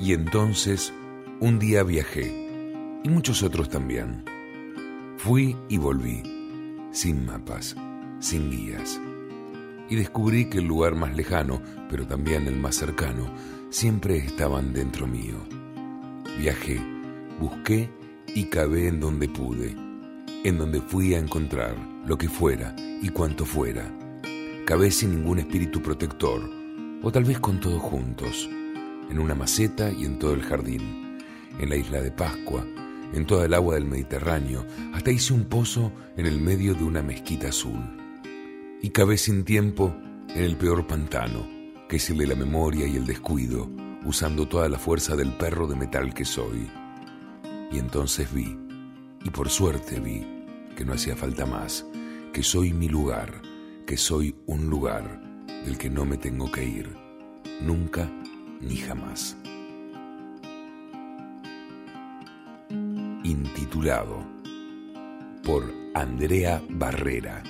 Y entonces, un día viajé, y muchos otros también. Fui y volví, sin mapas, sin guías. Y descubrí que el lugar más lejano, pero también el más cercano, siempre estaban dentro mío. Viajé, busqué y cabé en donde pude, en donde fui a encontrar lo que fuera y cuanto fuera. Cabé sin ningún espíritu protector, o tal vez con todos juntos en una maceta y en todo el jardín, en la isla de Pascua, en toda el agua del Mediterráneo, hasta hice un pozo en el medio de una mezquita azul. Y cabé sin tiempo en el peor pantano, que es la memoria y el descuido, usando toda la fuerza del perro de metal que soy. Y entonces vi, y por suerte vi, que no hacía falta más, que soy mi lugar, que soy un lugar del que no me tengo que ir, nunca ni jamás. Intitulado por Andrea Barrera.